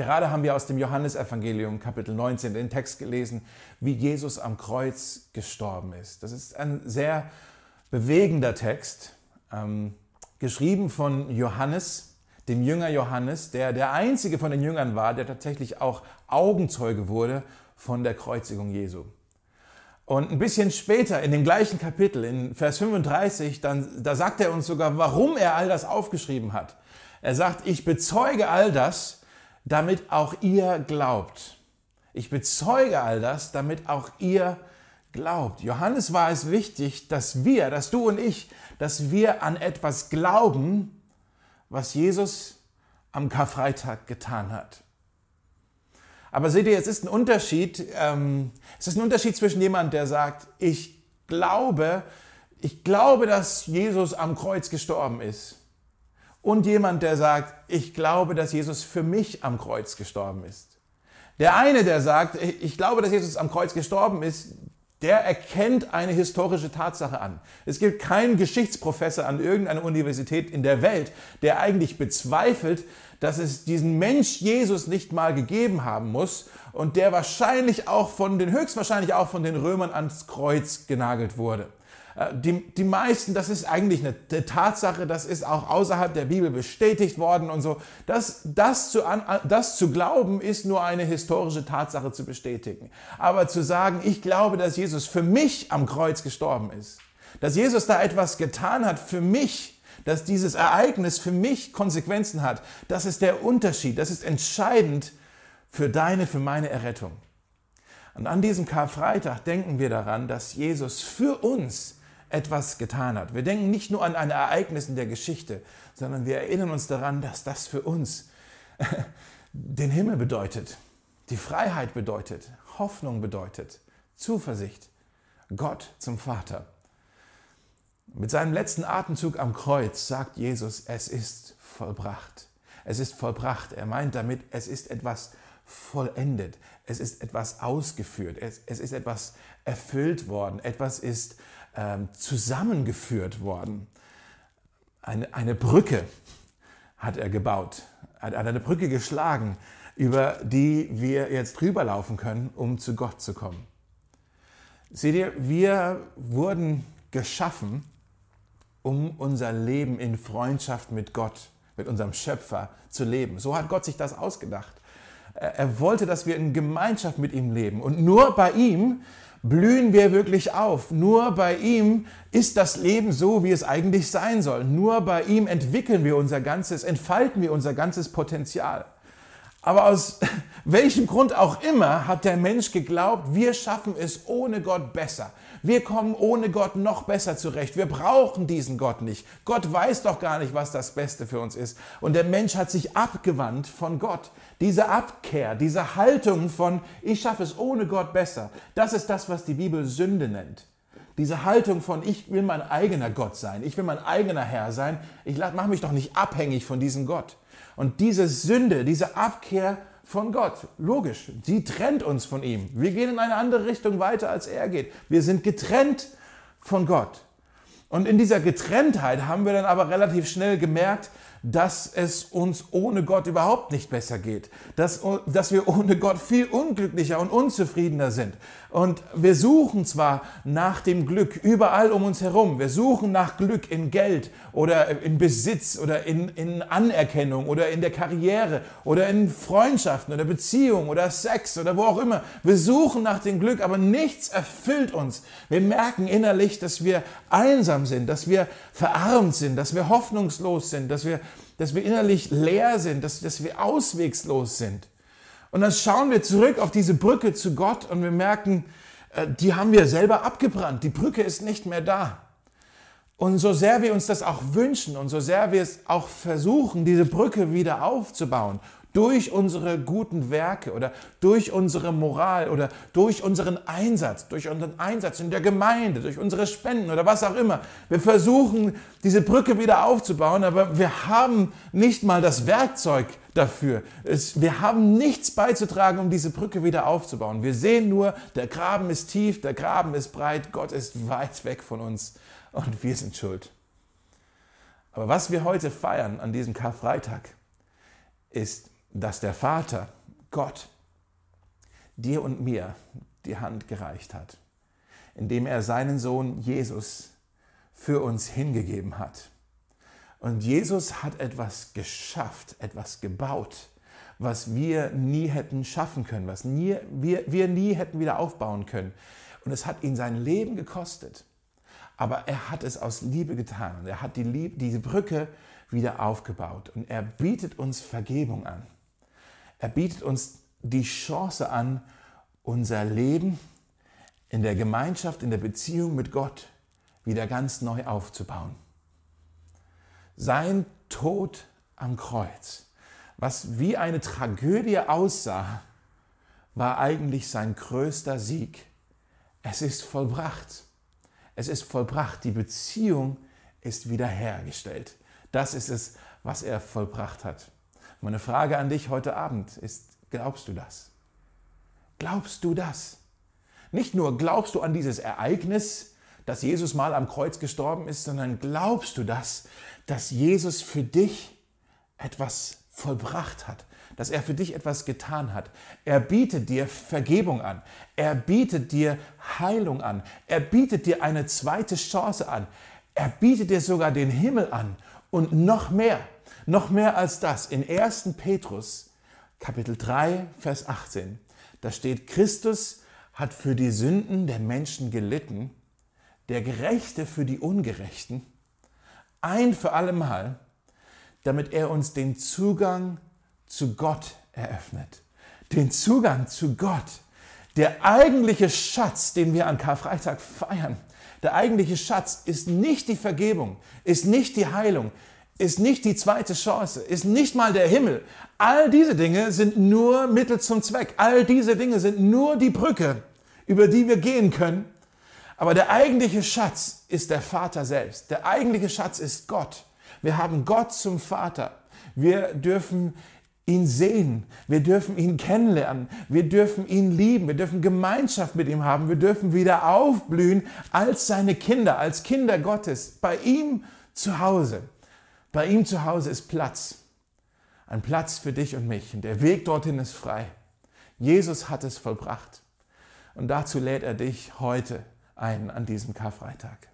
Gerade haben wir aus dem Johannesevangelium Kapitel 19 den Text gelesen, wie Jesus am Kreuz gestorben ist. Das ist ein sehr bewegender Text, ähm, geschrieben von Johannes, dem Jünger Johannes, der der einzige von den Jüngern war, der tatsächlich auch Augenzeuge wurde von der Kreuzigung Jesu. Und ein bisschen später in dem gleichen Kapitel, in Vers 35, dann, da sagt er uns sogar, warum er all das aufgeschrieben hat. Er sagt, ich bezeuge all das, damit auch ihr glaubt. Ich bezeuge all das, damit auch ihr glaubt. Johannes war es wichtig, dass wir, dass du und ich, dass wir an etwas glauben, was Jesus am Karfreitag getan hat. Aber seht ihr, es ist ein Unterschied, ähm, es ist ein Unterschied zwischen jemand, der sagt, ich glaube, ich glaube, dass Jesus am Kreuz gestorben ist und jemand, der sagt, ich glaube, dass Jesus für mich am Kreuz gestorben ist. Der eine, der sagt, ich glaube, dass Jesus am Kreuz gestorben ist, der erkennt eine historische Tatsache an. Es gibt keinen Geschichtsprofessor an irgendeiner Universität in der Welt, der eigentlich bezweifelt, dass es diesen Mensch Jesus nicht mal gegeben haben muss und der wahrscheinlich auch von den, höchstwahrscheinlich auch von den Römern ans Kreuz genagelt wurde. Äh, die, die meisten, das ist eigentlich eine, Tatsache, das ist auch außerhalb der Bibel bestätigt worden und so. Das, das, zu, das zu glauben, ist nur eine historische Tatsache zu bestätigen. Aber zu sagen, ich glaube, dass Jesus für mich am Kreuz gestorben ist, dass Jesus da etwas getan hat für mich, dass dieses Ereignis für mich Konsequenzen hat, das ist der Unterschied, das ist entscheidend für deine, für meine Errettung. Und an diesem Karfreitag denken wir daran, dass Jesus für uns etwas getan hat. Wir denken nicht nur an ein Ereignis in der Geschichte, sondern wir erinnern uns daran, dass das für uns den Himmel bedeutet, die Freiheit bedeutet, Hoffnung bedeutet, Zuversicht, Gott zum Vater. Mit seinem letzten Atemzug am Kreuz sagt Jesus, es ist vollbracht. Es ist vollbracht. Er meint damit, es ist etwas vollendet. Es ist etwas ausgeführt. Es, es ist etwas erfüllt worden. Etwas ist zusammengeführt worden. Eine, eine Brücke hat er gebaut, hat eine Brücke geschlagen, über die wir jetzt drüber laufen können, um zu Gott zu kommen. Seht ihr, wir wurden geschaffen, um unser Leben in Freundschaft mit Gott, mit unserem Schöpfer zu leben. So hat Gott sich das ausgedacht. Er wollte, dass wir in Gemeinschaft mit ihm leben. Und nur bei ihm blühen wir wirklich auf. Nur bei ihm ist das Leben so, wie es eigentlich sein soll. Nur bei ihm entwickeln wir unser ganzes, entfalten wir unser ganzes Potenzial. Aber aus welchem Grund auch immer hat der Mensch geglaubt, wir schaffen es ohne Gott besser. Wir kommen ohne Gott noch besser zurecht. Wir brauchen diesen Gott nicht. Gott weiß doch gar nicht, was das Beste für uns ist. Und der Mensch hat sich abgewandt von Gott. Diese Abkehr, diese Haltung von, ich schaffe es ohne Gott besser, das ist das, was die Bibel Sünde nennt. Diese Haltung von, ich will mein eigener Gott sein, ich will mein eigener Herr sein, ich mache mich doch nicht abhängig von diesem Gott. Und diese Sünde, diese Abkehr von Gott, logisch, sie trennt uns von ihm. Wir gehen in eine andere Richtung weiter, als er geht. Wir sind getrennt von Gott. Und in dieser Getrenntheit haben wir dann aber relativ schnell gemerkt, dass es uns ohne Gott überhaupt nicht besser geht, dass, dass wir ohne Gott viel unglücklicher und unzufriedener sind. Und wir suchen zwar nach dem Glück überall um uns herum, wir suchen nach Glück in Geld oder in Besitz oder in, in Anerkennung oder in der Karriere oder in Freundschaften oder Beziehungen oder Sex oder wo auch immer. Wir suchen nach dem Glück, aber nichts erfüllt uns. Wir merken innerlich, dass wir einsam sind, dass wir verarmt sind, dass wir hoffnungslos sind, dass wir dass wir innerlich leer sind, dass, dass wir auswegslos sind. Und dann schauen wir zurück auf diese Brücke zu Gott und wir merken, äh, die haben wir selber abgebrannt. Die Brücke ist nicht mehr da. Und so sehr wir uns das auch wünschen und so sehr wir es auch versuchen, diese Brücke wieder aufzubauen durch unsere guten Werke oder durch unsere Moral oder durch unseren Einsatz, durch unseren Einsatz in der Gemeinde, durch unsere Spenden oder was auch immer. Wir versuchen, diese Brücke wieder aufzubauen, aber wir haben nicht mal das Werkzeug dafür. Es, wir haben nichts beizutragen, um diese Brücke wieder aufzubauen. Wir sehen nur, der Graben ist tief, der Graben ist breit, Gott ist weit weg von uns und wir sind schuld. Aber was wir heute feiern an diesem Karfreitag, ist dass der Vater, Gott, dir und mir die Hand gereicht hat, indem er seinen Sohn Jesus für uns hingegeben hat. Und Jesus hat etwas geschafft, etwas gebaut, was wir nie hätten schaffen können, was nie, wir, wir nie hätten wieder aufbauen können. Und es hat ihn sein Leben gekostet. Aber er hat es aus Liebe getan er hat die Liebe, diese Brücke wieder aufgebaut und er bietet uns Vergebung an. Er bietet uns die Chance an, unser Leben in der Gemeinschaft, in der Beziehung mit Gott wieder ganz neu aufzubauen. Sein Tod am Kreuz, was wie eine Tragödie aussah, war eigentlich sein größter Sieg. Es ist vollbracht. Es ist vollbracht. Die Beziehung ist wiederhergestellt. Das ist es, was er vollbracht hat. Meine Frage an dich heute Abend ist, glaubst du das? Glaubst du das? Nicht nur glaubst du an dieses Ereignis, dass Jesus mal am Kreuz gestorben ist, sondern glaubst du das, dass Jesus für dich etwas vollbracht hat, dass er für dich etwas getan hat. Er bietet dir Vergebung an. Er bietet dir Heilung an. Er bietet dir eine zweite Chance an. Er bietet dir sogar den Himmel an und noch mehr, noch mehr als das. In 1. Petrus Kapitel 3, Vers 18, da steht, Christus hat für die Sünden der Menschen gelitten, der Gerechte für die Ungerechten, ein für allemal, damit er uns den Zugang zu Gott eröffnet. Den Zugang zu Gott. Der eigentliche Schatz, den wir an Karfreitag feiern, der eigentliche Schatz ist nicht die Vergebung, ist nicht die Heilung, ist nicht die zweite Chance, ist nicht mal der Himmel. All diese Dinge sind nur Mittel zum Zweck. All diese Dinge sind nur die Brücke, über die wir gehen können. Aber der eigentliche Schatz ist der Vater selbst. Der eigentliche Schatz ist Gott. Wir haben Gott zum Vater. Wir dürfen ihn sehen, wir dürfen ihn kennenlernen, wir dürfen ihn lieben, wir dürfen Gemeinschaft mit ihm haben, wir dürfen wieder aufblühen als seine Kinder, als Kinder Gottes, bei ihm zu Hause. Bei ihm zu Hause ist Platz, ein Platz für dich und mich und der Weg dorthin ist frei. Jesus hat es vollbracht und dazu lädt er dich heute ein an diesem Karfreitag.